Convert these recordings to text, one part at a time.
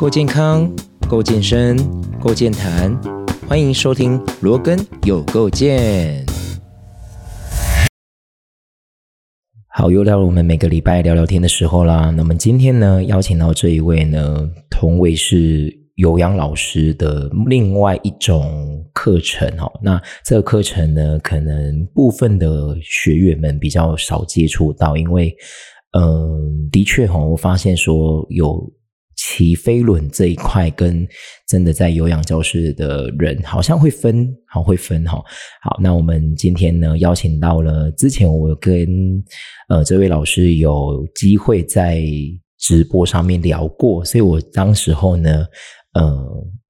够健康，够健身，够健谈，欢迎收听罗根有够健。好，又到了我们每个礼拜聊聊天的时候啦。那么今天呢，邀请到这一位呢，同为是有氧老师的另外一种课程哦。那这个课程呢，可能部分的学员们比较少接触到，因为，嗯，的确哈，我发现说有骑飞轮这一块，跟真的在有氧教室的人好像会分，好会分哈。好，那我们今天呢，邀请到了之前我跟呃这位老师有机会在直播上面聊过，所以我当时候呢。呃，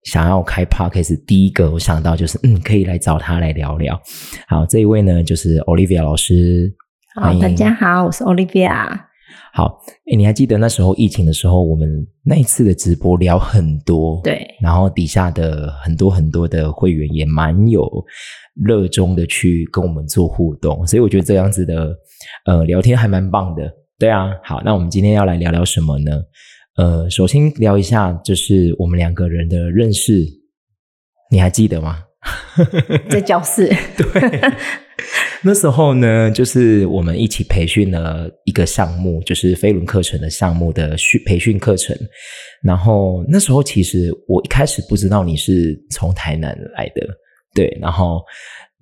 想要开 podcast，第一个我想到就是，嗯，可以来找他来聊聊。好，这一位呢就是 Olivia 老师。好，大家好，我是 Olivia。好，哎，你还记得那时候疫情的时候，我们那一次的直播聊很多，对，然后底下的很多很多的会员也蛮有热衷的去跟我们做互动，所以我觉得这样子的呃聊天还蛮棒的。对啊，好，那我们今天要来聊聊什么呢？呃，首先聊一下，就是我们两个人的认识，你还记得吗？在教室。对，那时候呢，就是我们一起培训了一个项目，就是飞轮课程的项目的训培训课程。然后那时候，其实我一开始不知道你是从台南来的，对，然后。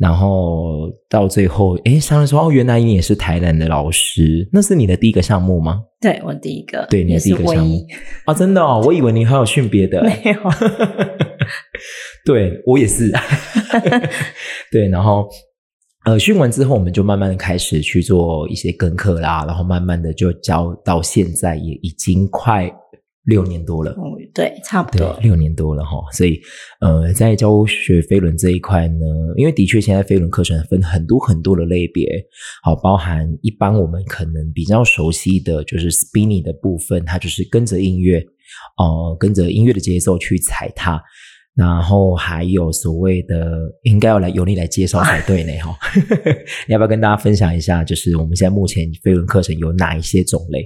然后到最后，哎，商人说：“哦，原来你也是台南的老师，那是你的第一个项目吗？”对，我第一个，对，你的第一个项目啊，真的哦，我以为你还有训别的，没有。对我也是，对，然后呃，训完之后，我们就慢慢的开始去做一些跟课啦，然后慢慢的就教到现在，也已经快。六年多了，对，差不多六年多了哈。所以，呃，在教学飞轮这一块呢，因为的确现在飞轮课程分很多很多的类别，好，包含一般我们可能比较熟悉的就是 spinning 的部分，它就是跟着音乐，哦，跟着音乐的节奏去踩踏。然后还有所谓的，应该要来由你来介绍才对呢 哈。你要不要跟大家分享一下，就是我们现在目前飞轮课程有哪一些种类？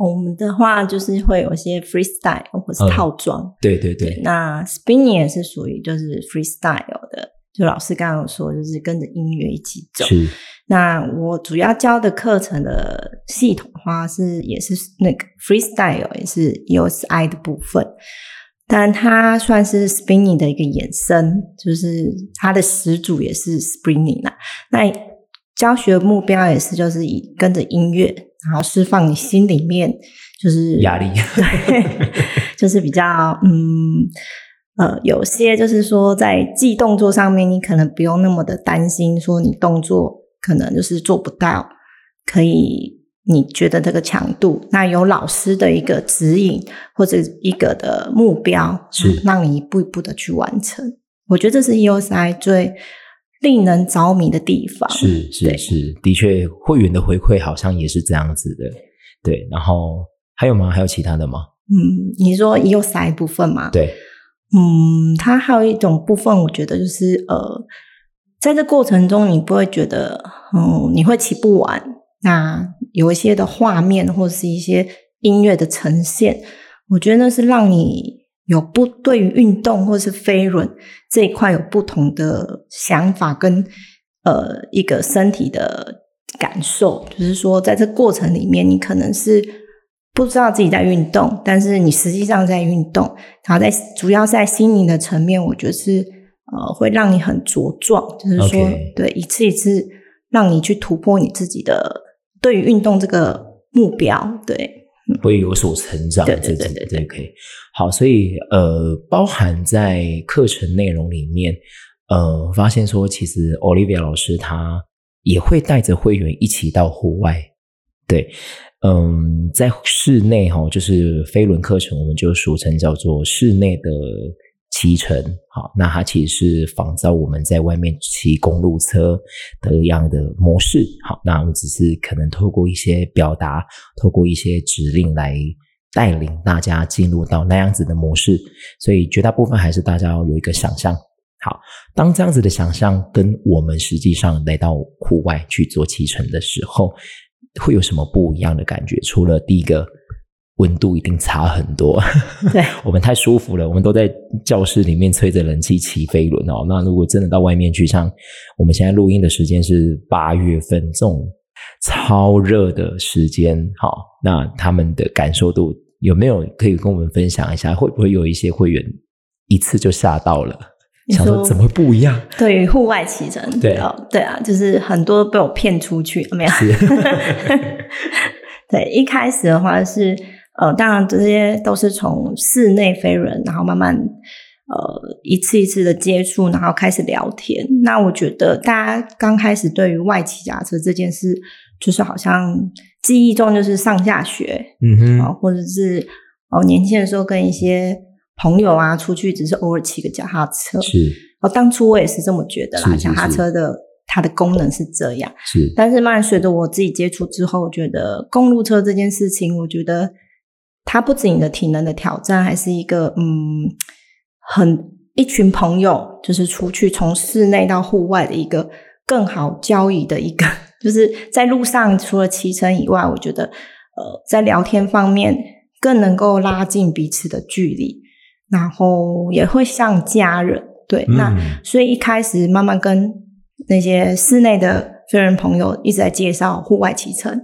我们的话就是会有一些 freestyle 或是套装，对对对。那 spinning 也是属于就是 freestyle 的，就老师刚刚有说，就是跟着音乐一起走。是。那我主要教的课程的系统话是也是那个 freestyle，也是 EOSI 的部分，但它算是 spinning 的一个衍生，就是它的始祖也是 spinning 啦。那教学目标也是就是以跟着音乐。然后释放你心里面就是压力，对，就是比较嗯呃，有些就是说在记动作上面，你可能不用那么的担心，说你动作可能就是做不到，可以你觉得这个强度，那有老师的一个指引或者一个的目标，是让你一步一步的去完成。我觉得这是 EOSI 最。令人着迷的地方是是是，的确，会员的回馈好像也是这样子的。对，然后还有吗？还有其他的吗？嗯，你说有塞部分吗？对，嗯，它还有一种部分，我觉得就是呃，在这过程中，你不会觉得嗯，你会骑不完。那有一些的画面或者是一些音乐的呈现，我觉得那是让你。有不对于运动或是飞轮这一块有不同的想法跟呃一个身体的感受，就是说在这过程里面，你可能是不知道自己在运动，但是你实际上在运动。然后在主要在心灵的层面，我觉得是呃会让你很茁壮，就是说对一次一次让你去突破你自己的对于运动这个目标，对。会有所成长，对对对对对，可以。好，所以呃，包含在课程内容里面，呃，发现说，其实 Olivia 老师他也会带着会员一起到户外。对，嗯，在室内哈，就是飞轮课程，我们就俗称叫做室内的。骑乘，好，那它其实是仿照我们在外面骑公路车的一样的模式，好，那我们只是可能透过一些表达，透过一些指令来带领大家进入到那样子的模式，所以绝大部分还是大家要有一个想象。好，当这样子的想象跟我们实际上来到户外去做骑乘的时候，会有什么不一样的感觉？除了第一个。温度一定差很多。对，我们太舒服了，我们都在教室里面吹着冷气骑飞轮哦。那如果真的到外面去，像我们现在录音的时间是八月份这种超热的时间，好，那他们的感受度有没有可以跟我们分享一下？会不会有一些会员一次就吓到了？想说怎么会不一样？对于户外骑乘，对哦，对啊，就是很多被我骗出去，没有？对，一开始的话是呃，当然这些都是从室内飞人，然后慢慢呃一次一次的接触，然后开始聊天。那我觉得大家刚开始对于外骑脚车这件事，就是好像记忆中就是上下学，嗯哼，啊，或者是哦年轻的时候跟一些。朋友啊，出去只是偶尔骑个脚踏车。是哦，当初我也是这么觉得啦。脚踏车的它的功能是这样，是，但是慢慢随着我自己接触之后，我觉得公路车这件事情，我觉得它不止你的体能的挑战，还是一个嗯，很一群朋友就是出去从室内到户外的一个更好交易的一个，就是在路上除了骑乘以外，我觉得呃，在聊天方面更能够拉近彼此的距离。然后也会像家人，对，嗯那所以一开始慢慢跟那些室内的飞人朋友一直在介绍户外骑乘，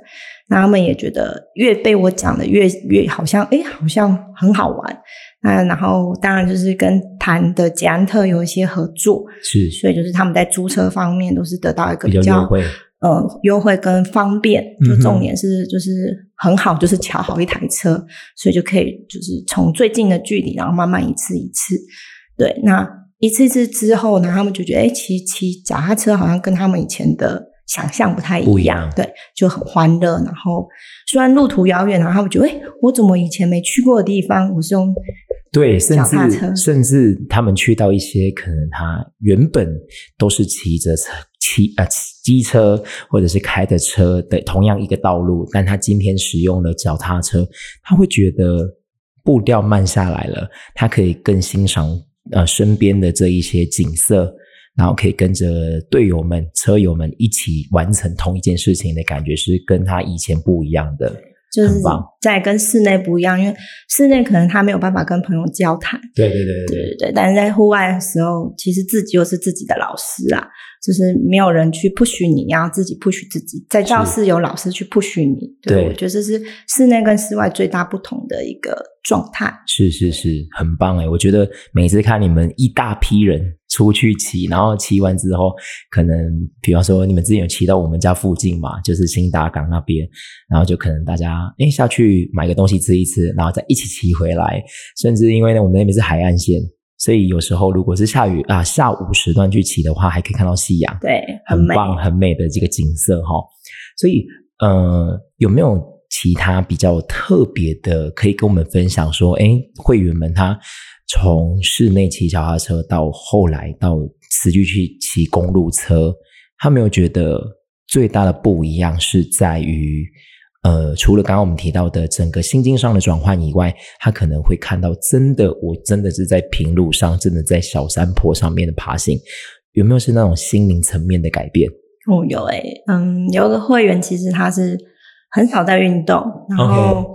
那他们也觉得越被我讲的越越好像，哎，好像很好玩。那然后当然就是跟谈的捷安特有一些合作，是。所以就是他们在租车方面都是得到一个比较较优惠，呃优惠跟方便，就重点是就是很好，就是巧好一台车，所以就可以就是从最近的距离，然后慢慢一次一次，对，那一次一次之后呢，他们就觉得哎，骑骑脚踏车好像跟他们以前的想象不太不一样对，就很欢乐。然后虽然路途遥远，然后我觉得哎，我怎么以前没去过的地方，我是用对，甚脚踏车至甚至他们去到一些可能他原本都是骑着车骑呃机车或者是开的车的同样一个道路，但他今天使用了脚踏车，他会觉得步调慢下来了，他可以更欣赏呃身边的这一些景色。然后可以跟着队友们、车友们一起完成同一件事情的感觉，是跟他以前不一样的。就是在跟室内不一样，因为室内可能他没有办法跟朋友交谈。对对对对对对对，但是在户外的时候，其实自己又是自己的老师啊，就是没有人去 push 你，你要自己 push 自己。在教室有老师去 push 你，对对我觉得这是室内跟室外最大不同的一个状态。是是是，很棒哎！我觉得每次看你们一大批人出去骑，然后骑完之后，可能比方说你们之前有骑到我们家附近嘛，就是新达港那边，然后就可能大家哎下去买个东西吃一吃，然后再一起骑回来，甚至因为呢我们那边是海岸线，所以有时候如果是下雨啊下午时段去骑的话，还可以看到夕阳，对，美。很棒很美的这个景色哈。所以呃，有没有其他比较特别的可以跟我们分享？说，哎，会员们他从室内骑脚踏车到后来到实际去骑公路车，他没有觉得最大的不一样是在于。呃，除了刚刚我们提到的整个心境上的转换以外，他可能会看到真的，我真的是在平路上，真的在小山坡上面的爬行，有没有是那种心灵层面的改变？哦，有诶、嗯，有个会员其实他是很少在运动，然后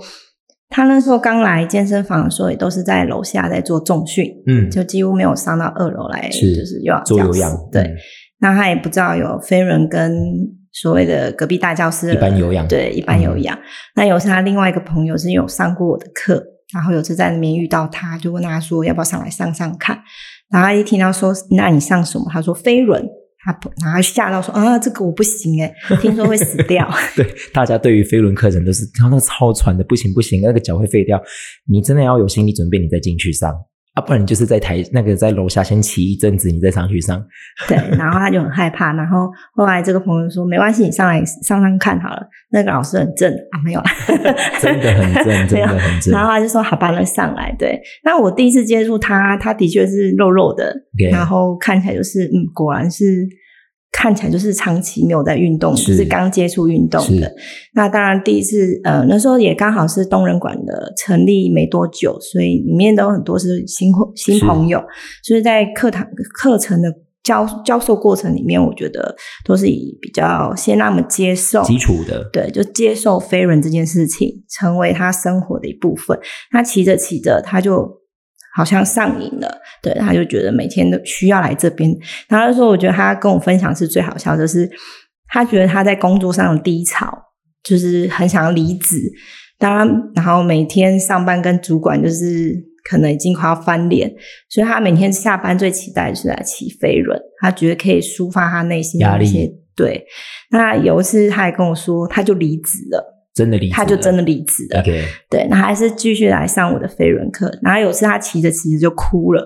他那时候刚来健身房的时候，也都是在楼下在做重训，嗯就几乎没有上到二楼来，是就是又要做有氧，对。嗯那他也不知道有飞轮跟所谓的隔壁大教室一般有氧对，一般有氧。那有是他另外一个朋友是有上过我的课，然后有次在那边遇到他，就问他说要不要上来上上看。然后他一听到说那你上什么？他说飞轮。他不然后吓到说啊，这个我不行哎，听说会死掉。对，大家对于飞轮课程都是，他那个超喘的，不行不行，那个脚会废掉。你真的要有心理准备，你再进去上啊，不然你就是在台那个在楼下先骑一阵子，你再上去上。对，然后他就很害怕。然后后来这个朋友说没关系，你上来上上看好了。那个老师很正啊，没有啦，真的很正，真的 很正。然后他就说：“好吧，那上来。”对，那我第一次接触他，他的确是肉肉的然后看起来就是，嗯，果然是看起来就是长期没有在运动，是。就是刚接触运动的。那当然，第一次呃那时候也刚好是东人馆的成立没多久，所以里面都有很多是新新朋友，所以在课堂课程的教教授过程里面，我觉得都是以比较先让他们接受基础的，对，就接受飞轮这件事情，成为他生活的一部分。他骑着骑着，他就好像上瘾了，对，他就觉得每天都需要来这边。然后说，我觉得他跟我分享是最好笑，就是他觉得他在工作上的低潮，就是很想要离职。当然，然后每天上班跟主管就是。可能已经快要翻脸，所以他每天下班最期待的是来骑飞轮，他觉得可以抒发他内心的一些。对，那有一次他还跟我说，他就离职了，真的离，他就真的离职了。对，对，那还是继续来上我的飞轮课。然后有次他骑着骑着就哭了，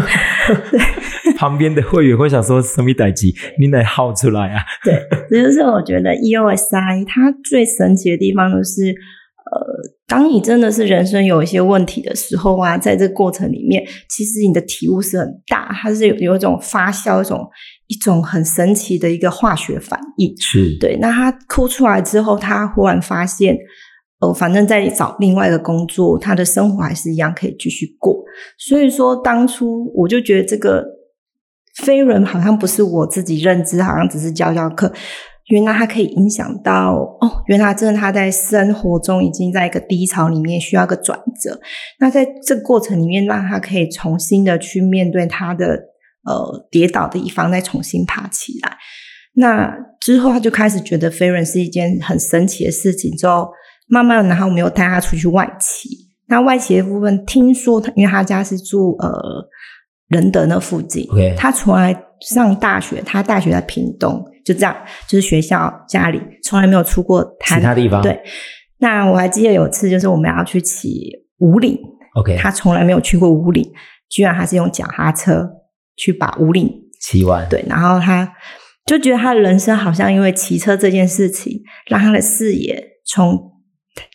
旁边的会员会想说：“什么代机，你来号出来啊？”对，这就是我觉得 EOSI 它最神奇的地方，就是呃。当你真的是人生有一些问题的时候啊，在这个过程里面，其实你的体悟是很大，它是有有一种发酵，一种一种很神奇的一个化学反应。是对。那他哭出来之后，他忽然发现，哦，反正在找另外一个工作，他的生活还是一样可以继续过。所以说，当初我就觉得这个飞人好像不是我自己认知，好像只是教教课。原来他可以影响到哦，原来真的他在生活中已经在一个低潮里面，需要个转折。那在这个过程里面，让他可以重新的去面对他的呃跌倒的一方，再重新爬起来。那之后他就开始觉得飞人是一件很神奇的事情。之后慢慢，然后我们又带他出去外企。那外企的部分，听说他因为他家是住呃仁德那附近，他从来上大学，他大学在屏东。就这样，就是学校、家里从来没有出过其他地方。对，那我还记得有次，就是我们要去骑五岭，OK，他从来没有去过五岭，居然还是用脚踏车去把五岭骑完。对，然后他就觉得他的人生好像因为骑车这件事情，让他的视野从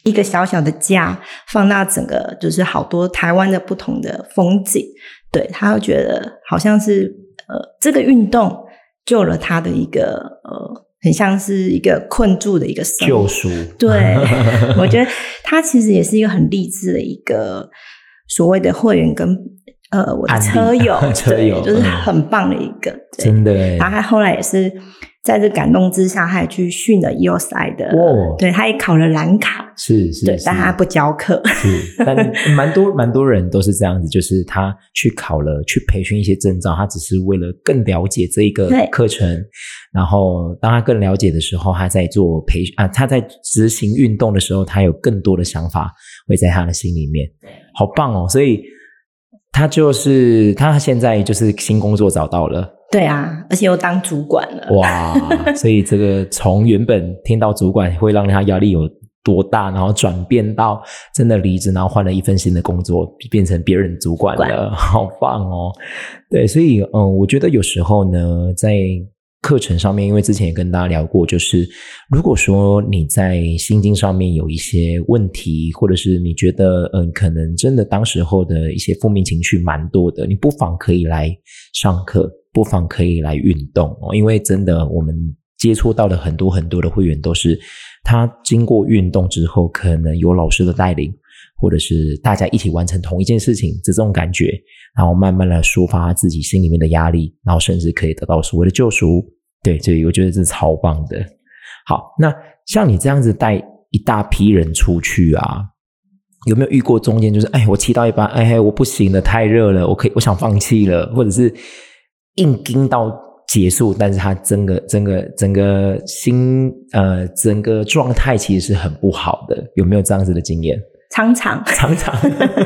一个小小的家放大整个，就是好多台湾的不同的风景。对他又觉得好像是呃，这个运动。救了他的一个呃，很像是一个困住的一个救赎。对，我觉得他其实也是一个很励志的一个所谓的会员跟呃我的车友，车友就是很棒的一个，真的。然后他后来也是。在这感动之下，他也去训了 EOSI 的，对，他也考了蓝卡，是是，对，但他不教课，是，但蛮多 蛮多人都是这样子，就是他去考了，去培训一些证照，他只是为了更了解这一个课程，然后当他更了解的时候，他在做培啊，他在执行运动的时候，他有更多的想法会在他的心里面，好棒哦，所以他就是他现在就是新工作找到了。对啊，而且又当主管了哇！所以这个从原本听到主管会让他压力有多大，然后转变到真的离职，然后换了一份新的工作，变成别人主管了，好棒哦！对，所以嗯，我觉得有时候呢，在。课程上面，因为之前也跟大家聊过，就是如果说你在心经上面有一些问题，或者是你觉得嗯，可能真的当时候的一些负面情绪蛮多的，你不妨可以来上课，不妨可以来运动哦。因为真的，我们接触到的很多很多的会员都是他经过运动之后，可能有老师的带领，或者是大家一起完成同一件事情，这种感觉，然后慢慢的抒发自己心里面的压力，然后甚至可以得到所谓的救赎。对，所以我觉得是超棒的。好，那像你这样子带一大批人出去啊，有没有遇过中间就是，哎，我骑到一半，哎，我不行了，太热了，我可以，我想放弃了，或者是硬盯到结束，但是他整个整个整个心呃整个状态其实是很不好的，有没有这样子的经验？常常常常，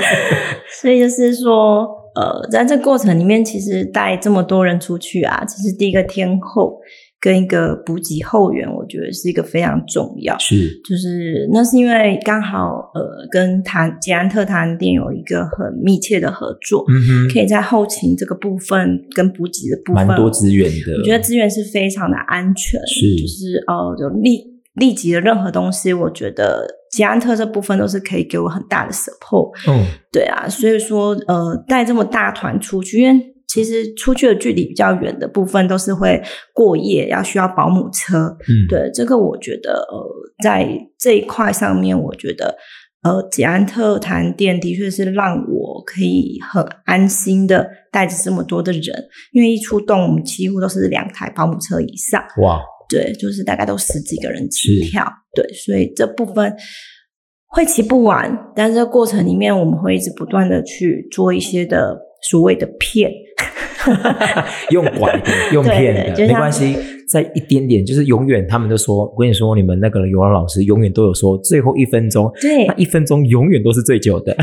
所以就是说。呃，在这过程里面，其实带这么多人出去啊，其实第一个天后跟一个补给后援，我觉得是一个非常重要。是，就是那是因为刚好呃，跟谭捷安特谈店有一个很密切的合作，嗯哼，可以在后勤这个部分跟补给的部分，蛮多资源的。我觉得资源是非常的安全，是，就是呃，有立立即的任何东西，我觉得。捷安特这部分都是可以给我很大的 support，嗯，对啊，所以说呃带这么大团出去，因为其实出去的距离比较远的部分都是会过夜，要需要保姆车，嗯，对，这个我觉得呃在这一块上面，我觉得呃，捷安特谈店的确是让我可以很安心的带着这么多的人，因为一出动，我们几乎都是两台保姆车以上。哇，对，就是大概都十几个人起跳，对，所以这部分会骑不完，但是过程里面我们会一直不断的去做一些的所谓的骗。用拐的，用骗的，没关系。在一点点，就是永远，他们都说，我跟你说，你们那个游泳老师永远都有说，最后一分钟，对，那一分钟永远都是最久的。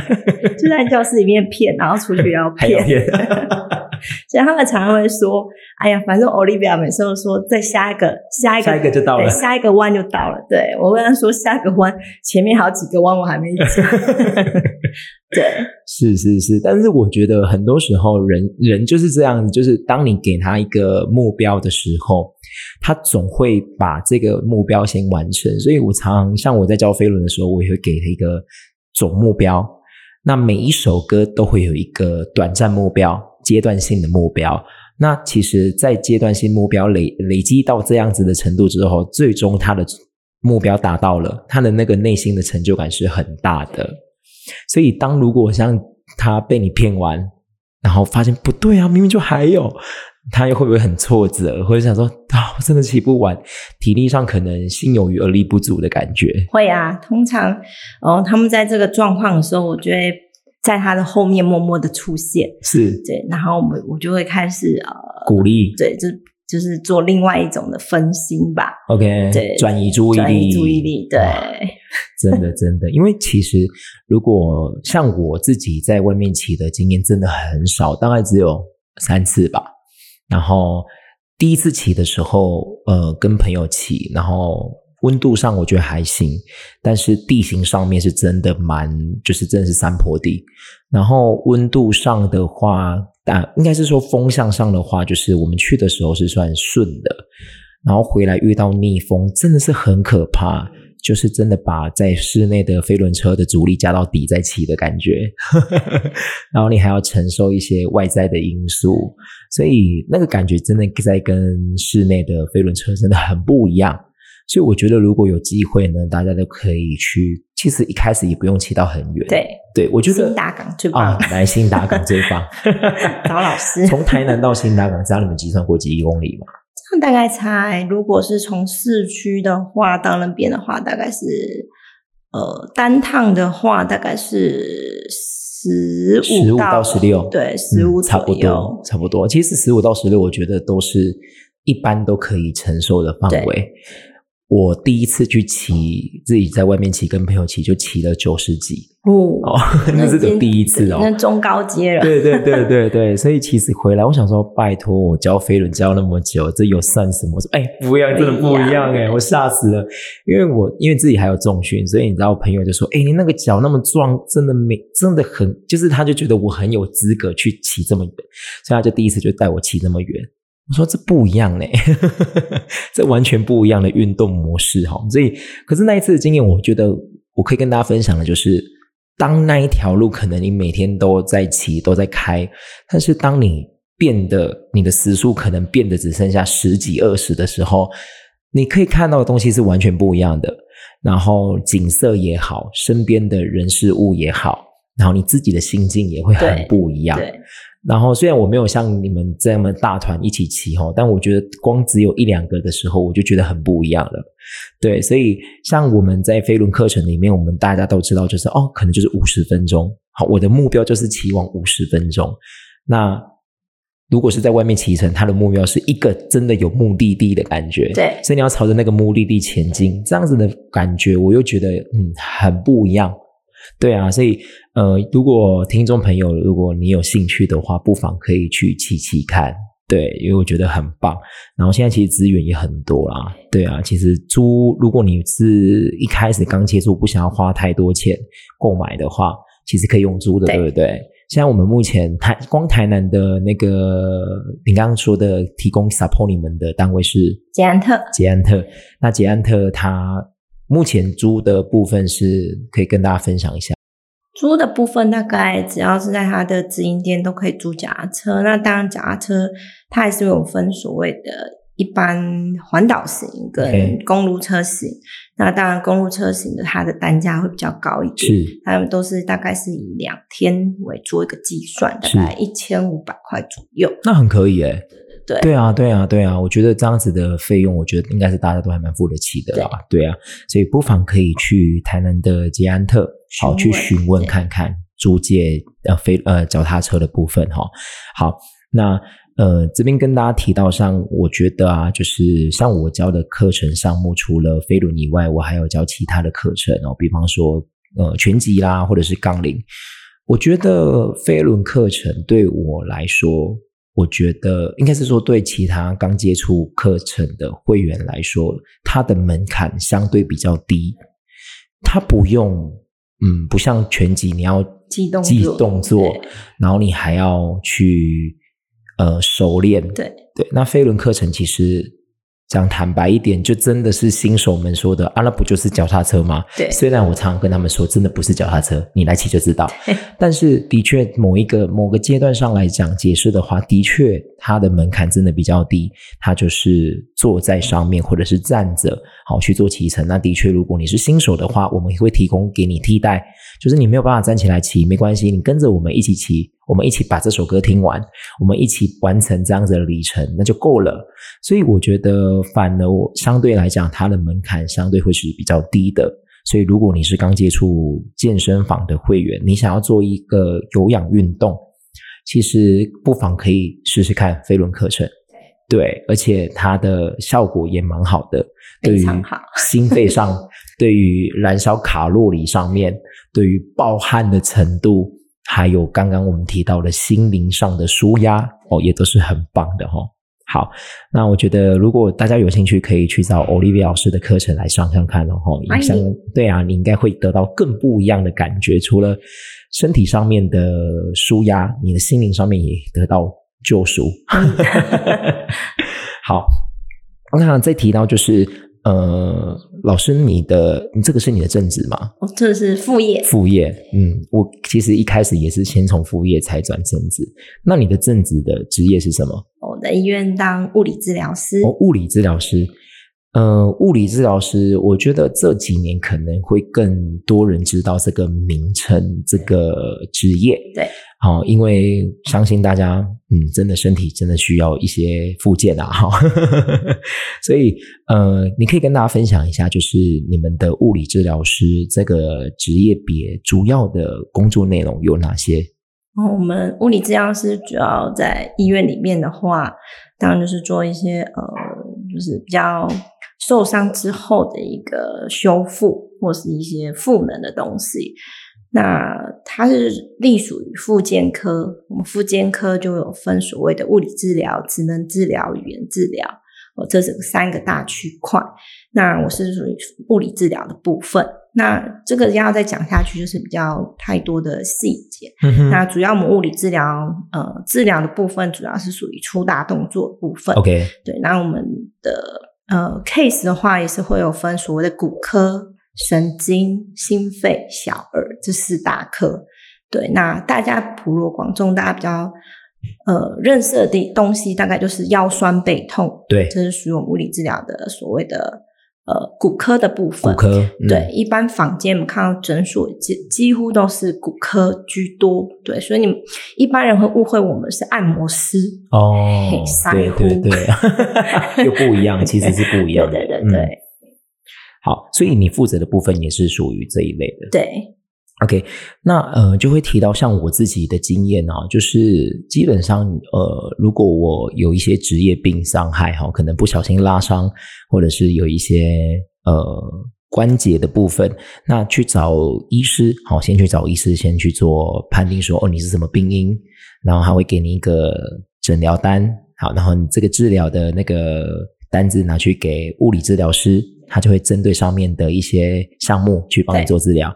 就在教室里面骗，然后出去要 骗。所以他们常常会说：“哎呀，反正 Olivia 每次都说，再下一个，下一个，下一个就到了，下一个弯就到了。”对我跟他说：“下一个弯，前面好几个弯我还没讲。”对，是是是，但是我觉得很多时候人人就是这样子，就是当你给他一个目标的时候，他总会把这个目标先完成。所以我常常像我在教飞轮的时候，我也会给他一个总目标。那每一首歌都会有一个短暂目标、阶段性的目标。那其实，在阶段性目标累累积到这样子的程度之后，最终他的目标达到了，他的那个内心的成就感是很大的。所以，当如果像他被你骗完，然后发现不对啊，明明就还有，他又会不会很挫折，或者想说啊，我真的骑不完，体力上可能心有余而力不足的感觉？会啊，通常哦，他们在这个状况的时候，我就会在他的后面默默的出现，是对，然后我们我就会开始呃鼓励，对，就就是做另外一种的分心吧。OK，对，转移注意力，注意力，对。真的，真的，因为其实如果像我自己在外面骑的经验真的很少，大概只有三次吧。然后第一次骑的时候，呃，跟朋友骑，然后温度上我觉得还行，但是地形上面是真的蛮，就是真的是山坡地。然后温度上的话，但应该是说风向上的话，就是我们去的时候是算顺的，然后回来遇到逆风，真的是很可怕。就是真的把在室内的飞轮车的阻力加到底再骑的感觉，然后你还要承受一些外在的因素，所以那个感觉真的在跟室内的飞轮车真的很不一样。所以我觉得如果有机会呢，大家都可以去。其实一开始也不用骑到很远，对对，我觉得新达港最棒，来新达港最棒，找老师。从台南到新达港，知道你们计算过几公里吗？那大概猜，如果是从市区的话到那边的话，大概是呃单趟的话，大概是十五到十六，对，十五差不多，差不多。其实十五到十六，我觉得都是一般都可以承受的范围。我第一次去骑，自己在外面骑，跟朋友骑，就骑了九十几哦，那是第一次哦，那中高阶了。对对对对对，所以其实回来，我想说，拜托我教飞轮教那么久，这有算什么？我说，哎，不一样，真的不一样哎，我吓死了，因为我因为自己还有重训，所以你知道，朋友就说，哎，你那个脚那么壮，真的没，真的很，就是他就觉得我很有资格去骑这么远，所以他就第一次就带我骑那么远。我说这不一样呢，这完全不一样的运动模式哈。所以，可是那一次的经验，我觉得我可以跟大家分享的，就是当那一条路可能你每天都在骑、都在开，但是当你变得你的时速可能变得只剩下十几、二十的时候，你可以看到的东西是完全不一样的。然后景色也好，身边的人事物也好，然后你自己的心境也会很不一样。然后虽然我没有像你们这么大团一起骑哈，但我觉得光只有一两个的时候，我就觉得很不一样了。对，所以像我们在飞轮课程里面，我们大家都知道，就是哦，可能就是五十分钟。好，我的目标就是骑完五十分钟。那如果是在外面骑乘，他的目标是一个真的有目的地的感觉。对，所以你要朝着那个目的地前进，这样子的感觉，我又觉得嗯很不一样。对啊，所以呃，如果听众朋友，如果你有兴趣的话，不妨可以去骑骑看。对，因为我觉得很棒。然后现在其实资源也很多啦。对啊，其实租，如果你是一开始刚接触，不想要花太多钱购买的话，其实可以用租的，对不对？现在我们目前台光台南的那个，你刚刚说的提供 support 你们的单位是捷安特，捷安特。那捷安特它。目前租的部分是可以跟大家分享一下。租的部分大概只要是在它的直营店都可以租脚踏车。那当然脚踏车它还是有分所谓的一般环岛型跟公路车型。那当然，公路车型的它的单价会比较高一点，是他们都是大概是以两天为做一个计算，大是概一千五百块左右。那很可以诶。对对啊，对啊，对啊，我觉得这样子的费用，我觉得应该是大家都还蛮付得起的啦。对啊，所以不妨可以去台南的捷安特，好去询问看看租借呃飞呃脚踏车的部分哈。好，那呃这边跟大家提到上，我觉得啊，就是像我教的课程项目，除了飞轮以外，我还有教其他的课程哦，比方说呃拳击啦，或者是杠铃。我觉得飞轮课程对我来说，我觉得应该是说对其他刚接触课程的会员来说，它的门槛相对比较低，它不用嗯，不像拳击你要记动记作动作，然后你还要去呃熟练，对。对，那飞轮课程其实讲坦白一点，就真的是新手们说的啊，那不就是脚踏车吗？对虽然我常常跟他们说，真的不是脚踏车，你来骑就知道。但是的确，某一个某个阶段上来讲，解释的话，的确它的门槛真的比较低，它就是坐在上面或者是站着，好去做骑乘。那的确，如果你是新手的话，我们也会提供给你替代，就是你没有办法站起来骑，没关系，你跟着我们一起骑，我们一起把这首歌听完，我们一起完成这样子的里程，那就够了。所以我觉得，反而我相对来讲，它的门槛相对会是比较低的。所以，如果你是刚接触健身房的会员，你想要做一个有氧运动，其实不妨可以试试看飞轮课程。对，而且它的效果也蛮好的，对于心肺上，对于燃烧卡路里上面，对于暴汗的程度，还有刚刚我们提到的心灵上的舒压，哦，也都是很棒的哈、哦。好，那我觉得如果大家有兴趣，可以去找 Olivia 老师的课程来上上看哦。吼欢迎相对啊，你应该会得到更不一样的感觉，除了身体上面的舒压，你的心灵上面也得到救赎。好，那再提到就是呃，老师，你的你这个是你的正职吗？哦，这是副业，副业，嗯，我其实一开始也是先从副业才转正职。那你的正职的职业是什么？我在医院当物理治疗师。哦，物理治疗师。呃，物理治疗师，我觉得这几年可能会更多人知道这个名称，这个职业。对，好、因为相信大家，嗯，真的身体真的需要一些附件啊，哈，所以呃，你可以跟大家分享一下，就是你们的物理治疗师这个职业别主要的工作内容有哪些？哦我们物理治疗师主要在医院里面的话，当然就是做一些呃，就是比较受伤之后的一个修复，或是一些赋能的东西。那它是隶属于复健科，我们复健科就有分所谓的物理治疗、职能治疗、语言治疗，哦，这是三个大区块。那我是属于物理治疗的部分。那这个要再讲下去，就是比较太多的细节。那主要我们物理治疗，呃，治疗的部分主要是属于粗大动作的部分。OK，对，那我们的呃 case 的话，也是会有分所谓的骨科、神经、心肺、小儿这四大科。对，那大家普罗广众，大家比较呃认识的地东西，大概就是腰酸背痛，对，这是属于我们物理治疗的所谓的呃骨科的部分。骨科，嗯。对，一般坊间我们看到诊所几几乎都是骨科居多，对，所以你们一般人会误会我们是按摩师，哦对乎对。对，又不一样，其实是不一样的，对对对对、嗯好，所以你负责的部分也是属于这一类的。对，OK，那呃就会提到像我自己的经验啊，就是基本上呃，如果我有一些职业病伤害哈，可能不小心拉伤，或者是有一些呃关节的部分，那去找医师，好，先去找医师，先去做判定说哦你是什么病因，然后他会给你一个诊疗单，好，然后你这个治疗的那个单子拿去给物理治疗师，他就会针对上面的一些项目去帮你做治疗。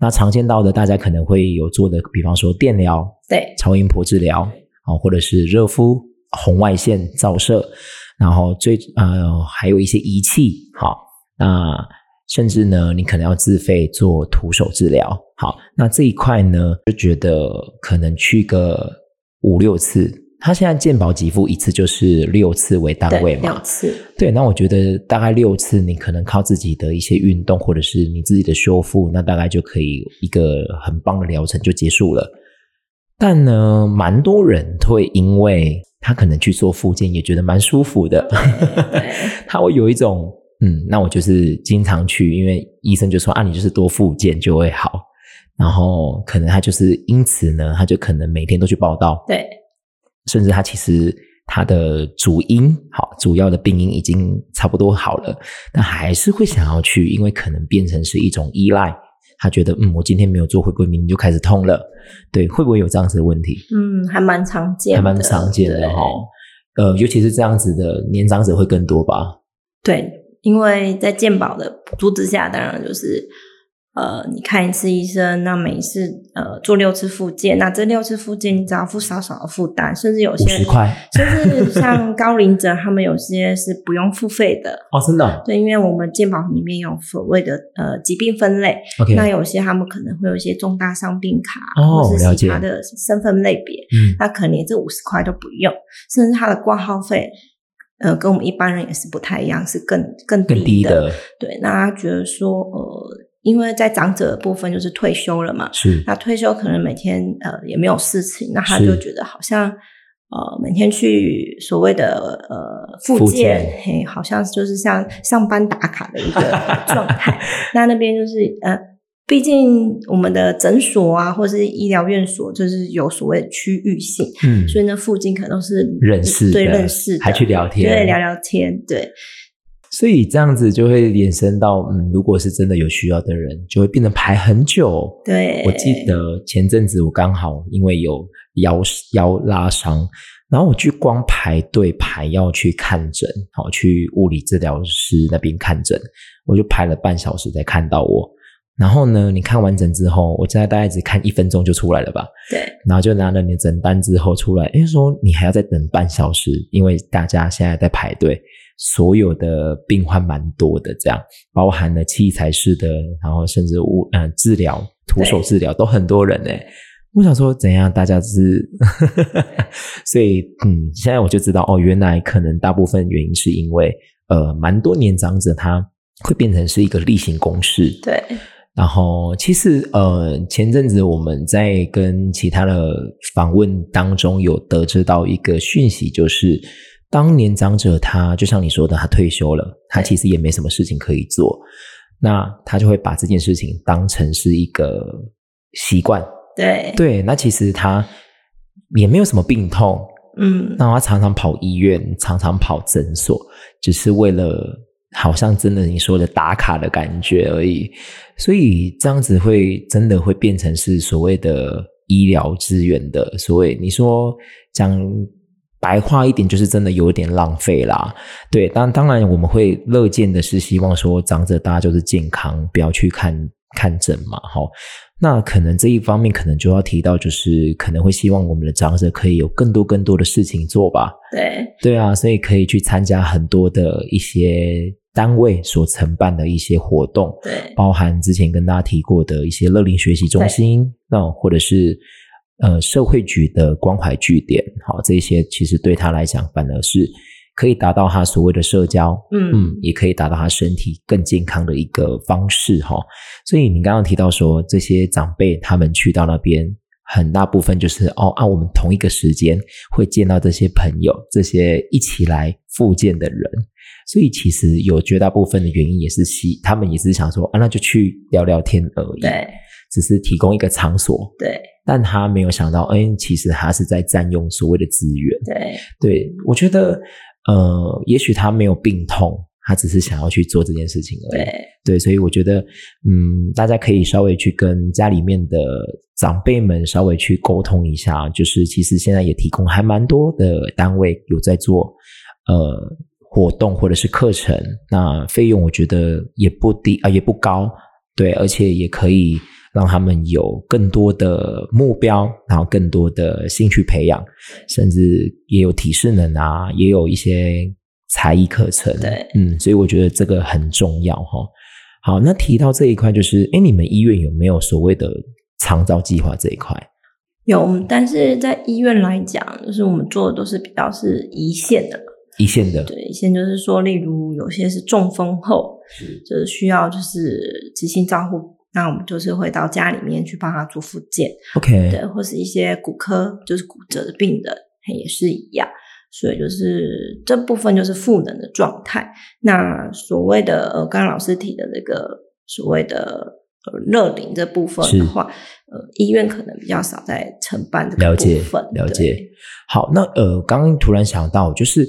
那常见到的，大家可能会有做的，比方说电疗、对超音波治疗，啊，或者是热敷、红外线照射，然后最呃还有一些仪器，好，那甚至呢，你可能要自费做徒手治疗，好，那这一块呢，就觉得可能去个五六次，他现在健保给付一次就是六次为单位嘛，六嘛？次，对，那我觉得大概六次，你可能靠自己的一些运动或者是你自己的修复，那大概就可以一个很棒的疗程就结束了。但呢，蛮多人会因为他可能去做复健，也觉得蛮舒服的，他会有一种嗯，那我就是经常去，因为医生就说啊，你就是多复健就会好。然后可能他就是因此呢，他就可能每天都去报道，对甚至他其实他的主因好主要的病因已经差不多好了，但还是会想要去，因为可能变成是一种依赖。他觉得嗯，我今天没有做，会不会明天就开始痛了？对，会不会有这样子的问题？嗯，还蛮常见的，还蛮常见的对哈、呃，尤其是这样子的年长者会更多吧？对，因为在健保的补助之下，当然就是呃，你看一次医生，那每一次呃做六次复健，那这六次复健你只要付少少的负担，甚至有些50块。甚至像高龄者，他们有些是不用付费的。哦，真的？对，因为我们健保里面有所谓的呃疾病分类那有些他们可能会有一些重大伤病卡，哦或是了解。其他的身份类别，嗯，那可能连这五十块都不用，甚至他的挂号费，呃，跟我们一般人也是不太一样，是更更低更低的。对，那他觉得说，呃，因为在长者的部分就是退休了嘛，是那退休可能每天呃也没有事情，那他就觉得好像呃每天去所谓的呃复复健健，嘿，好像就是像上班打卡的一个 状态。那那边就是呃。毕竟我们的诊所啊，或是医疗院所，就是有所谓的区域性，嗯，所以那，附近可能都是认识对认识的，还去聊天对聊聊天，对所以这样子就会延伸到，嗯，如果是真的有需要的人，就会变得排很久。对。我记得前阵子我刚好因为有腰腰拉伤，然后我去光排队排要去看诊，好去物理治疗师那边看诊，我就排了半小时才看到我。然后呢，你看完诊之后，我现在大概只看一分钟就出来了吧？对然后就拿了你的诊单之后出来，诶，说你还要再等半小时，因为大家现在在排队，所有的病患蛮多的，这样。包含了器材式的，然后甚至物嗯、治疗、徒手治疗都很多人呢。我想说怎样，大家是，所以嗯，现在我就知道哦，原来可能大部分原因是因为呃，蛮多年长者他会变成是一个例行公事，对。然后，其实呃，前阵子我们在跟其他的访问当中有得知到一个讯息，就是当年长者他就像你说的，他退休了，他其实也没什么事情可以做，那他就会把这件事情当成是一个习惯。对对，那其实他也没有什么病痛，嗯，那他常常跑医院，常常跑诊所，只是为了好像真的你说的打卡的感觉而已。所以这样子会真的会变成是所谓的医疗资源的所谓，你说讲白话一点，就是真的有点浪费啦。对，当当然我们会乐见的是希望说长者大家就是健康，不要去看看诊嘛，哈。那可能这一方面可能就要提到，就是可能会希望我们的长者可以有更多更多的事情做吧。对对啊，所以可以去参加很多的一些单位所承办的一些活动，对包含之前跟大家提过的一些乐龄学习中心，那或者是呃社会局的关怀据点，好，这些其实对他来讲反而是可以达到他所谓的社交，嗯嗯，也可以达到他身体更健康的一个方式哈。所以你刚刚提到说，这些长辈他们去到那边，很大部分就是哦，按、我们同一个时间会见到这些朋友，这些一起来复健的人。所以其实有绝大部分的原因也是希，他们也是想说啊，那就去聊聊天而已，对只是提供一个场所。对但他没有想到，哎，其实他是在占用所谓的资源。对对，我觉得，呃，也许他没有病痛，他只是想要去做这件事情而已。对对，所以我觉得，嗯，大家可以稍微去跟家里面的长辈们稍微去沟通一下，就是其实现在也提供还蛮多的单位有在做，呃，活动或者是课程，那费用我觉得也不低啊、也不高，对，而且也可以让他们有更多的目标，然后更多的兴趣培养，甚至也有体适能啊，也有一些才艺课程，对。嗯，所以我觉得这个很重要哈。好，那提到这一块，就是哎，你们医院有没有所谓的长照计划这一块？有，但是在医院来讲，就是我们做的都是比较是一线的，一线的，对，一线就是说，例如有些是中风后，就是需要就是急性照护，那我们就是会到家里面去帮他做复健，OK，对，或是一些骨科就是骨折的病人也是一样，所以就是这部分就是赋能的状态。那所谓的呃，刚刚老师提的那个所谓的呃。热龄这部分的话，呃，医院可能比较少在承办这个部分。了解，好，那呃，刚刚突然想到，就是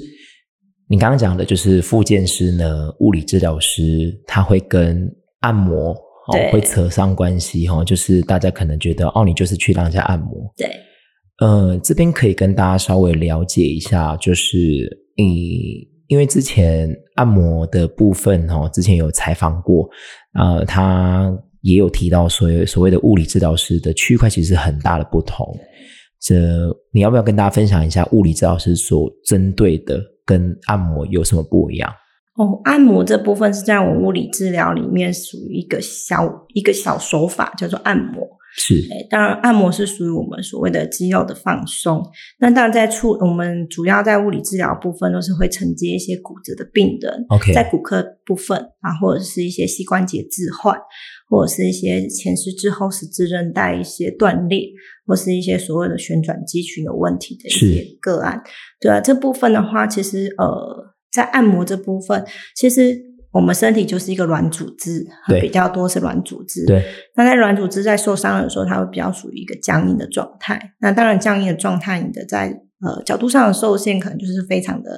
你刚刚讲的，就是复健师呢，物理治疗师，他会跟按摩哦会扯上关系哈，就是大家可能觉得哦，你就是去让人家按摩。对，呃，这边可以跟大家稍微了解一下，就是你因为之前按摩的部分哦，之前有采访过，呃，他。也有提到所所谓的物理治疗师的区块其实很大的不同，这你要不要跟大家分享一下物理治疗师所针对的跟按摩有什么不一样？哦，按摩这部分是在我物理治疗里面属于一个小一个小手法，叫做按摩。是，当然按摩是属于我们所谓的肌肉的放松。那当然在处我们主要在物理治疗部分都是会承接一些骨折的病人。OK，在骨科部分啊，或者是一些膝关节置换，或者是一些前十字后十字韧带一些断裂，或是一些所谓的旋转肌群有问题的一些个案。对啊，这部分的话，其实呃，在按摩这部分，其实。我们身体就是一个软组织，比较多是软组织。对，那在软组织在受伤的时候，它会比较属于一个僵硬的状态。那当然，僵硬的状态，你的在呃角度上的受限，可能就是非常的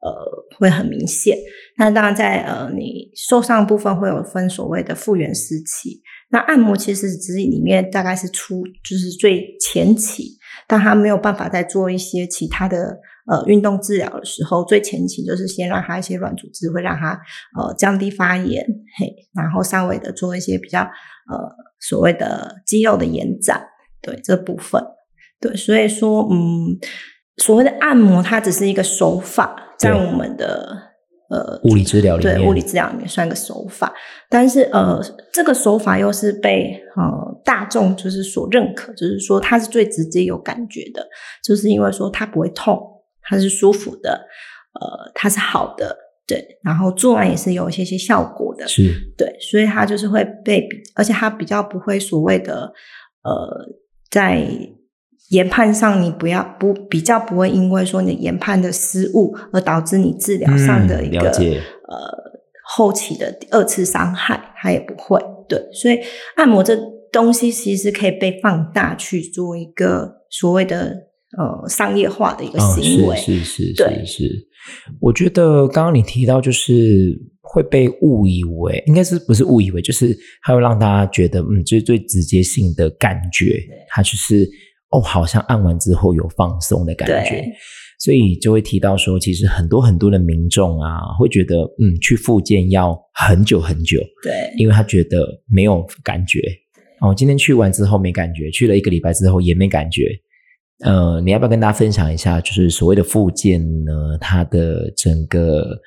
呃会很明显。那当然，在呃你受伤部分会有分所谓的复原时期。那按摩其实只是里面大概是初，就是最前期，但他没有办法再做一些其他的。呃，运动治疗的时候，最前期就是先让他一些软组织会让他呃降低发炎，嘿，然后稍微的做一些比较呃所谓的肌肉的延展，对这部分，对，所以说嗯，所谓的按摩它只是一个手法，在我们的呃物理治疗里面，对物理治疗里面算个手法，但是呃这个手法又是被呃大众就是所认可，就是说它是最直接有感觉的，就是因为说它不会痛。它是舒服的，呃，它是好的，对，然后做完也是有一些些效果的，是。对，所以它就是会被，而且它比较不会所谓的，呃，在研判上你不要不比较不会因为说你研判的失误而导致你治疗上的一个呃后期的二次伤害，它也不会，对，所以按摩这东西其实可以被放大去做一个所谓的。呃，商业化的一个行为，是是是是。我觉得刚刚你提到，就是会被误以为，应该是不是误以为，就是它会让大家觉得，嗯，就是最直接性的感觉，它就是哦，好像按完之后有放松的感觉，所以就会提到说，其实很多很多的民众啊，会觉得，嗯，去复健要很久很久，对，因为他觉得没有感觉。哦，今天去完之后没感觉，去了一个礼拜之后也没感觉。呃，你要不要跟大家分享一下，就是所谓的复健呢？它的整个，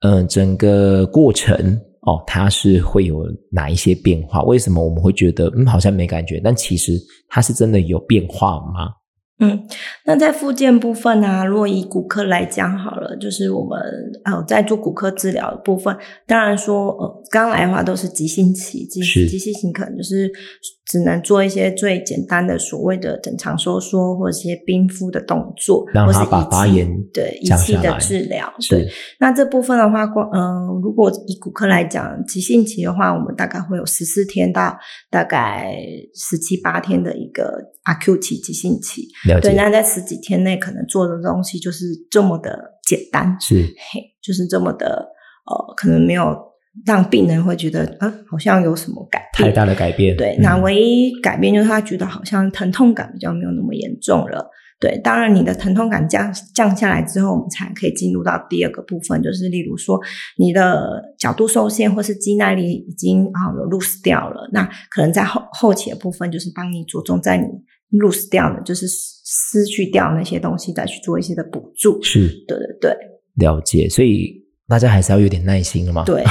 嗯，整个过程哦，它是会有哪一些变化？为什么我们会觉得嗯，好像没感觉？但其实它是真的有变化吗？嗯，那在附件部分呢，如果以骨科来讲好了，就是我们呃在做骨科治疗的部分，当然说呃刚来的话都是急性期，急急性期可能就是只能做一些最简单的所谓的整肠收缩或者一些冰敷的动作，让他把发炎对仪器的治疗。对，那这部分的话，光嗯，如果以骨科来讲，急性期的话，我们大概会有十四天到大概十七八天的一个阿 Q 期急性期。对，那在十几天内可能做的东西就是这么的简单，是，嘿，就是这么的，呃，可能没有让病人会觉得，啊，好像有什么改太大的改变。对，那唯一改变就是他觉得好像疼痛感比较没有那么严重了。对，当然你的疼痛感降降下来之后，我们才可以进入到第二个部分，就是例如说你的角度受限或是肌耐力已经啊有 lose 掉了，那可能在后后期的部分就是帮你着重在你。lose 掉的，就是失去掉那些东西，再去做一些的补助。是，对对对，了解。所以大家还是要有点耐心的嘛。对，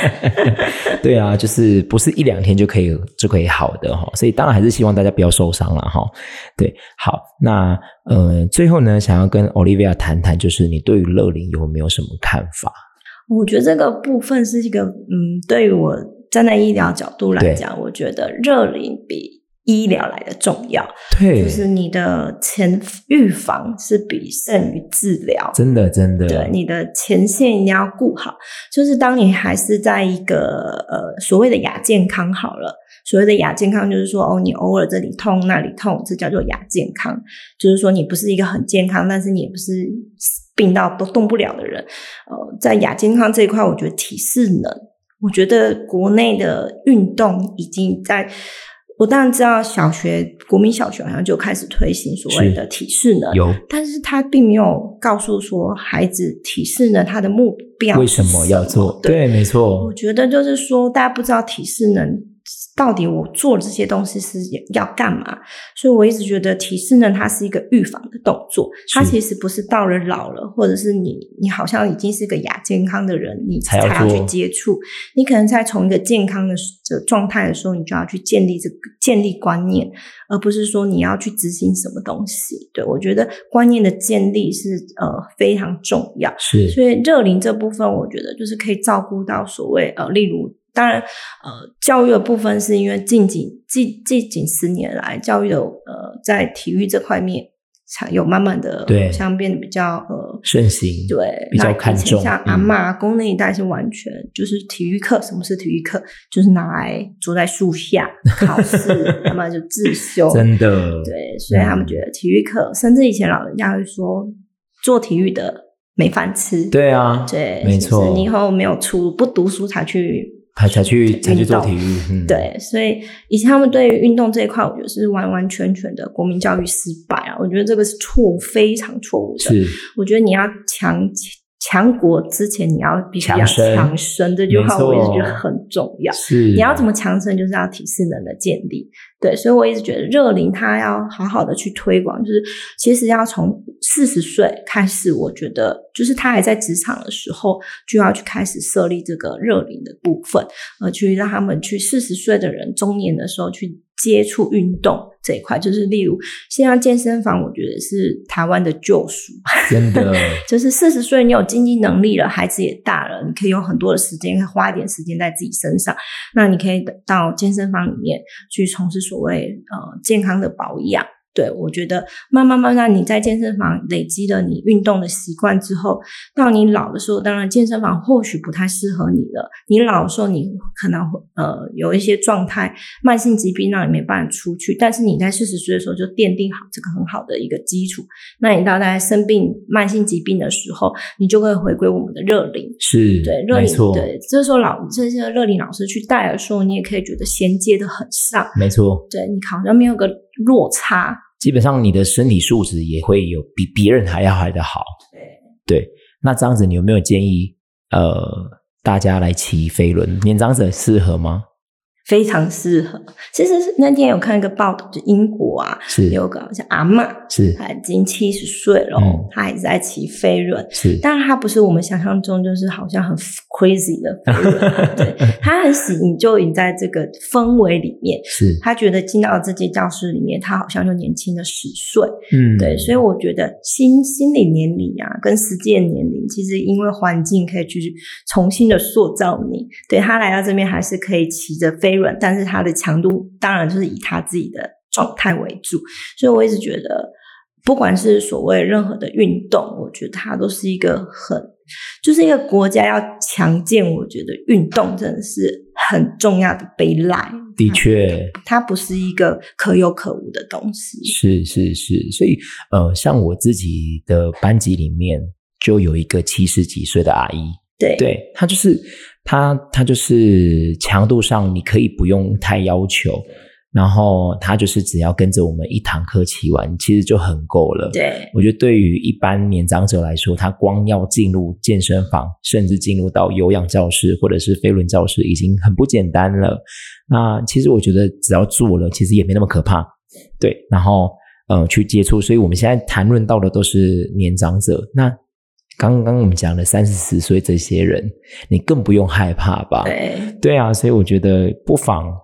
对啊，就是不是一两天就可以就可以好的哈，所以当然还是希望大家不要受伤了哈。对，好，那呃，最后呢，想要跟 Olivia 谈谈，就是你对于乐龄有没有什么看法？我觉得这个部分是一个，嗯，对于我站在医疗角度来讲，我觉得热龄比。医疗来的重要，对，就是你的前预防是比胜于治疗，真的真的，对，你的前线一定要顾好。就是当你还是在一个呃所谓的亚健康好了，所谓的亚健康就是说哦，你偶尔这里痛那里痛，这叫做亚健康。就是说你不是一个很健康，但是你也不是病到都动不了的人。呃，在亚健康这一块，我觉得体适能，我觉得国内的运动已经在。我当然知道，小学国民小学好像就开始推行所谓的体适能，有，但是他并没有告诉说孩子体适能他的目标为什么要做？对，没错。我觉得就是说，大家不知道体适能。到底我做这些东西是要干嘛？所以我一直觉得体适呢，它是一个预防的动作。它其实不是到了老了，或者是你你好像已经是个亚健康的人，你才要去接触。你可能在从一个健康的这状态的时候，你就要去建立这个建立观念，而不是说你要去执行什么东西。对我觉得观念的建立是呃非常重要。是，所以热龄这部分，我觉得就是可以照顾到所谓呃，例如。当然，呃，教育的部分是因为近几近近几十年来，教育的呃，在体育这块面才有慢慢的，对，像变得比较呃盛行，对，比较看重。像阿妈公那一代是完全就是体育课，什么是体育课？就是拿来坐在树下 考试，他们就自修，真的，对，所以他们觉得体育课，甚至以前老人家会说，做体育的没饭吃，对啊，对，没错，你以后没有出不读书才去。才才去才去做体育，对，所以以前他们对于运动这一块，我觉得是完完全全的国民教育失败啊！我觉得这个是错误，非常错误的。是，我觉得你要强。强国之前，你要必须要强身，这句话我一直觉得很重要。是，你要怎么强身，就是要体适能的建立。对，所以我一直觉得热龄它要好好的去推广，就是其实要从四十岁开始，我觉得就是他还在职场的时候，就要去开始设立这个热龄的部分，呃，去让他们去四十岁的人中年的时候去。接触运动这一块，就是例如现在健身房，我觉得是台湾的救赎。真的，就是四十岁，你有经济能力了，孩子也大了，你可以有很多的时间，花一点时间在自己身上。那你可以到健身房里面去从事所谓呃健康的保养。对，我觉得慢慢慢慢，你在健身房累积了你运动的习惯之后，到你老的时候，当然健身房或许不太适合你了。你老的时候，你可能呃有一些状态，慢性疾病让你没办法出去。但是你在四十岁的时候就奠定好这个很好的一个基础。那你到大家生病慢性疾病的时候，你就会回归我们的热龄。是对热龄，对，这时候老这些热龄老师去带的时候，你也可以觉得衔接的很上。没错，对你好像没有个落差。基本上你的身体素质也会有比别人还要还的好。对，那这样子你有没有建议呃大家来骑飞轮？年长者适合吗？非常适合。其实那天有看一个报道，就英国啊，是有个像阿妈，是他已经七十岁了，他还是在骑飞轮。是，但是他不是我们想象中就是好像很 crazy 的飞轮，对他很喜就已在这个氛围里面。是他觉得进到这间教室里面，他好像就年轻了十岁。嗯，对，所以我觉得心心理年龄啊，跟实际的年龄，其实因为环境可以去重新的塑造你。对他来到这边，还是可以骑着飞。软，但是它的强度当然就是以他自己的状态为主，所以我一直觉得，不管是所谓任何的运动，我觉得它都是一个很，就是一个国家要强健，我觉得运动真的是很重要的背赖。的确，它不是一个可有可无的东西。是是是，所以呃，像我自己的班级里面就有一个七十几岁的阿姨，对，对她就是。它它就是强度上，你可以不用太要求，然后它就是只要跟着我们一堂课骑完，其实就很够了。对，我觉得对于一般年长者来说，他光要进入健身房，甚至进入到有氧教室或者是飞轮教室，已经很不简单了。那其实我觉得只要做了，其实也没那么可怕。对，然后呃去接触，所以我们现在谈论到的都是年长者。那刚刚我们讲的三十四岁这些人，你更不用害怕吧？对对啊，所以我觉得不妨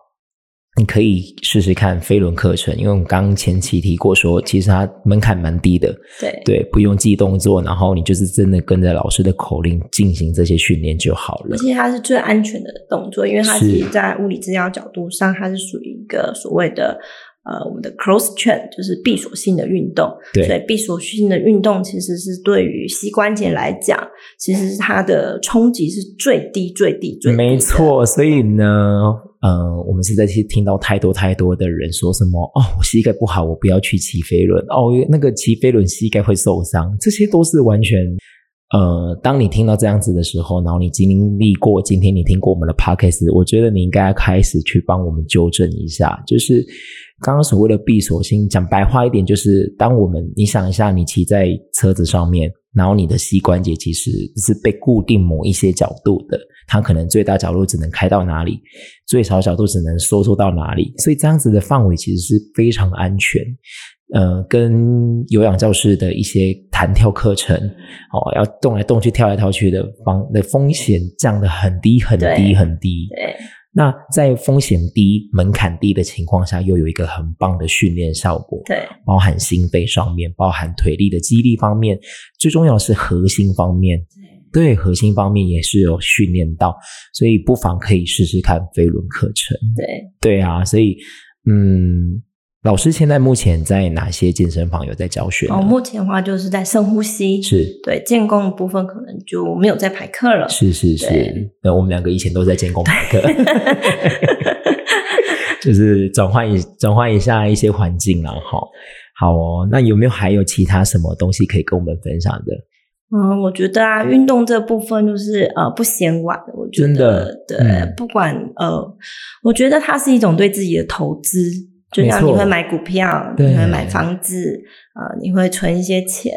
你可以试试看飞轮课程，因为我们刚刚前期提过说，其实它门槛蛮低的，对对，不用记动作，然后你就是真的跟着老师的口令进行这些训练就好了而。且它是最安全的动作，因为它是其实在物理治疗角度上，它是属于一个所谓的呃我们的 cross chain 就是闭锁性的运动。对所以闭锁性的运动其实是对于膝关节来讲，其实是它的冲击是最低、最低、最低。没错，所以呢，呃，我们实在是听到太多太多的人说什么哦，我膝盖不好，我不要去骑飞轮哦，那个骑飞轮膝盖会受伤，这些都是完全。呃，当你听到这样子的时候，然后你经历过今天你听过我们的 podcast，我觉得你应该要开始去帮我们纠正一下，就是刚刚所谓的闭锁性，讲白话一点，就是当我们你想一下，你骑在车子上面，然后你的膝关节其实是被固定某一些角度的，它可能最大角度只能开到哪里，最小角度只能收缩到哪里，所以这样子的范围其实是非常安全。呃，跟有氧教室的一些弹跳课程，哦，要动来动去、跳来跳去的方的风险降得很低、很低、很低。对那在风险低、门槛低的情况下，又有一个很棒的训练效果，对包含心肺上面，包含腿力的肌力方面，最重要的是核心方面。对核心方面也是有训练到，所以不妨可以试试看飞轮课程。对。对啊，所以嗯，老师现在目前在哪些健身房有在教学？哦，目前的话就是在深呼吸，是对建功的部分可能就没有在排课了。是是是，那我们两个以前都在建工排课，就是转换一转换一下一些环境了哈。好哦，那有没有还有其他什么东西可以跟我们分享的？嗯，我觉得啊，运动这部分就是呃不嫌晚，我觉得真的对，嗯不管呃，我觉得它是一种对自己的投资，就像你会买股票，你会买房子，呃，你会存一些钱。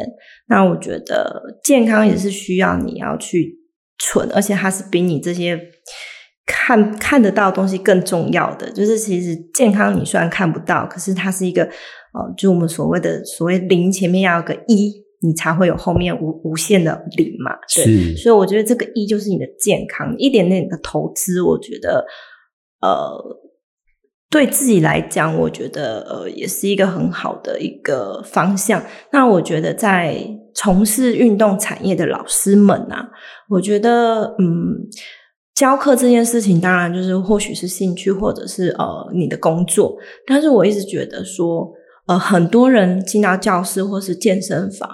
那我觉得健康也是需要你要去存，而且它是比你这些看看得到的东西更重要的。就是其实健康你虽然看不到，可是它是一个呃，就我们所谓的所谓零前面要有个一，你才会有后面无无限的零嘛。对，所以我觉得这个一就是你的健康，一点点的投资，我觉得呃，对自己来讲，我觉得呃也是一个很好的一个方向。那我觉得在从事运动产业的老师们啊，我觉得嗯。教课这件事情，当然就是或许是兴趣，或者是呃你的工作。但是我一直觉得说，呃，很多人进到教室或是健身房，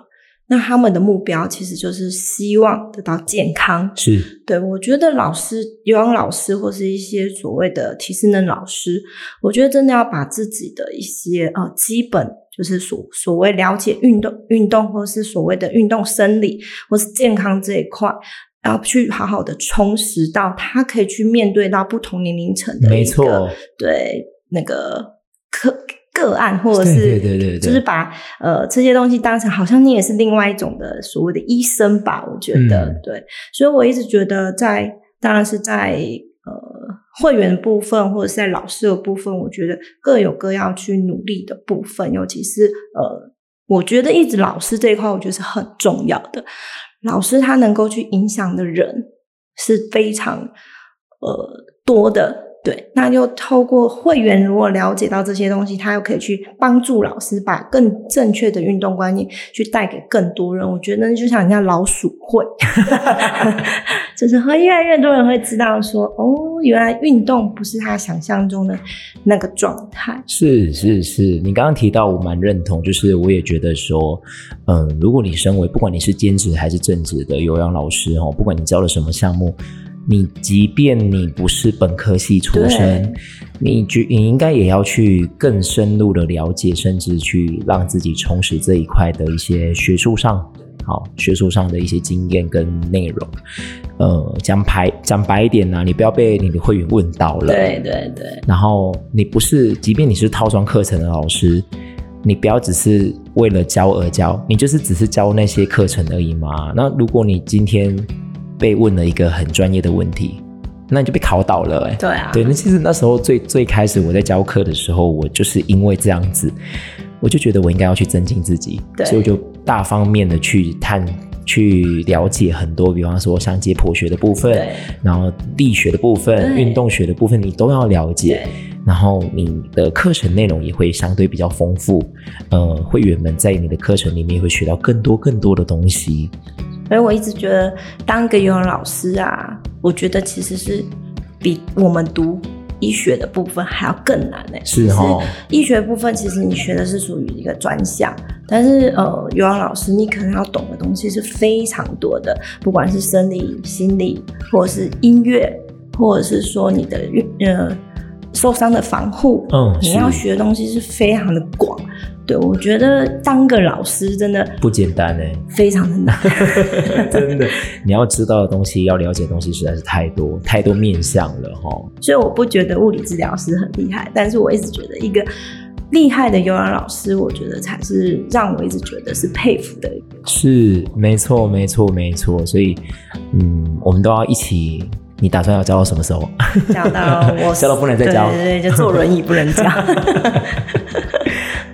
那他们的目标其实就是希望得到健康。是对我觉得老师、游泳老师或是一些所谓的体适能老师，我觉得真的要把自己的一些呃基本，就是所所谓了解运动、运动或是所谓的运动生理或是健康这一块。要去好好的充实到他可以去面对到不同年龄层的一个没错，对那个个个案，或者是对对对对就是把呃这些东西当成好像你也是另外一种的所谓的医生吧，我觉得、嗯。对，所以我一直觉得在当然是在呃会员的部分或者是在老师的部分，我觉得各有各要去努力的部分，尤其是呃，我觉得一直老师这一块，我觉得是很重要的。老师他能够去影响的人是非常呃多的，对，那就透过会员如果了解到这些东西，他又可以去帮助老师把更正确的运动观念去带给更多人。我觉得就像人家老鼠会，就是会越来越多人会知道说，哦，原来运动不是他想象中的那个状态。是是是，你刚刚提到，我蛮认同，就是我也觉得说，嗯，如果你身为不管你是兼职还是正职的有氧老师哦，不管你教了什么项目，你即便你不是本科系出身，你觉你应该也要去更深入的了解，甚至去让自己充实这一块的一些学术上。好，学术上的一些经验跟内容，呃，讲白讲白一点呢、你不要被你的会员问到了，对对对，然后你不是，即便你是套装课程的老师，你不要只是为了教而教，你就是只是教那些课程而已嘛。那如果你今天被问了一个很专业的问题，那你就被考倒了、欸，对啊，对，那其实那时候最最开始我在教课的时候，我就是因为这样子，我就觉得我应该要去增进自己，对。所以我就大方面的去探去了解很多，比方说像解剖学的部分，然后力学的部分、运动学的部分，你都要了解。然后你的课程内容也会相对比较丰富，呃，会员们在你的课程里面会学到更多更多的东西。所以我一直觉得当一个游泳老师啊，我觉得其实是比我们读医学的部分还要更难呢、是哦医学部分其实你学的是属于一个专项，但是呃，游泳老师你可能要懂的东西是非常多的，不管是生理、心理，或者是音乐，或者是说你的呃受伤的防护，嗯你要学的东西是非常的广。对我觉得当个老师真的不简单哎，非常的难。真的，你要知道的东西，要了解的东西实在是太多太多面向了哈。所以我不觉得物理治疗师很厉害，但是我一直觉得一个厉害的游泳老师，我觉得才是让我一直觉得是佩服的。是，没错，没错，没错。所以，嗯，我们都要一起。你打算要教到什么时候？教到我 教到不能再教对对对，就坐轮椅不能教。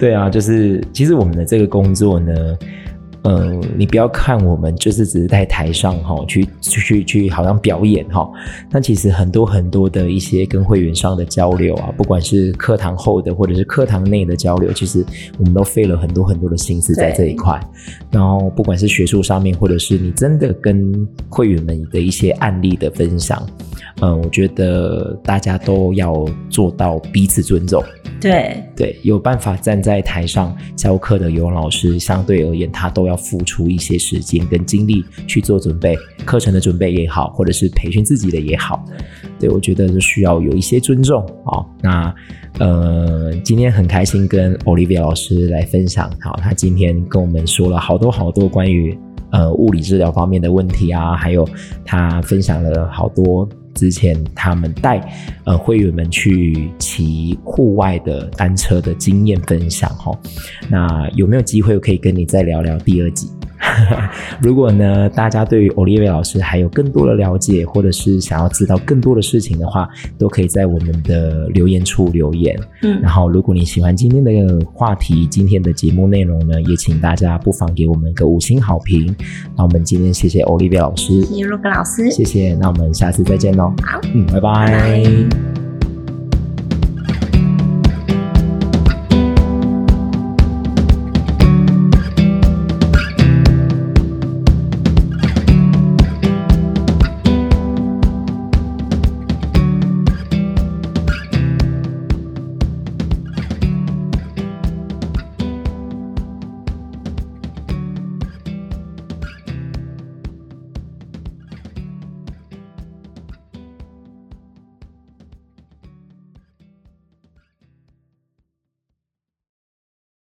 对啊，就是其实我们的这个工作呢，呃，你不要看我们就是只是在台上哈、去去去去好像表演哈、但其实很多很多的一些跟会员上的交流啊，不管是课堂后的或者是课堂内的交流，其实我们都费了很多很多的心思在这一块。然后不管是学术上面，或者是你真的跟会员们的一些案例的分享，嗯，我觉得大家都要做到彼此尊重。对对，有办法站在台上教课的游泳老师，相对而言，他都要要付出一些时间跟精力去做准备，课程的准备也好，或者是培训自己的也好。对我觉得是需要有一些尊重好，那呃，今天很开心跟 Olivia 老师来分享，好，他今天跟我们说了好多好多关于呃物理治疗方面的问题啊，还有他分享了好多之前他们带呃会员们去骑户外的单车的经验分享哈。那有没有机会可以跟你再聊聊第二集？如果呢，大家对于 Olivia 老师还有更多的了解，或者是想要知道更多的事情的话，都可以在我们的留言处留言。嗯然后，如果你喜欢今天的话题，今天的节目内容呢，也请大家不妨给我们一个五星好评。那我们今天谢谢 Olivia 老师，谢谢老师，谢谢。那我们下次再见喽。好，嗯，拜拜拜拜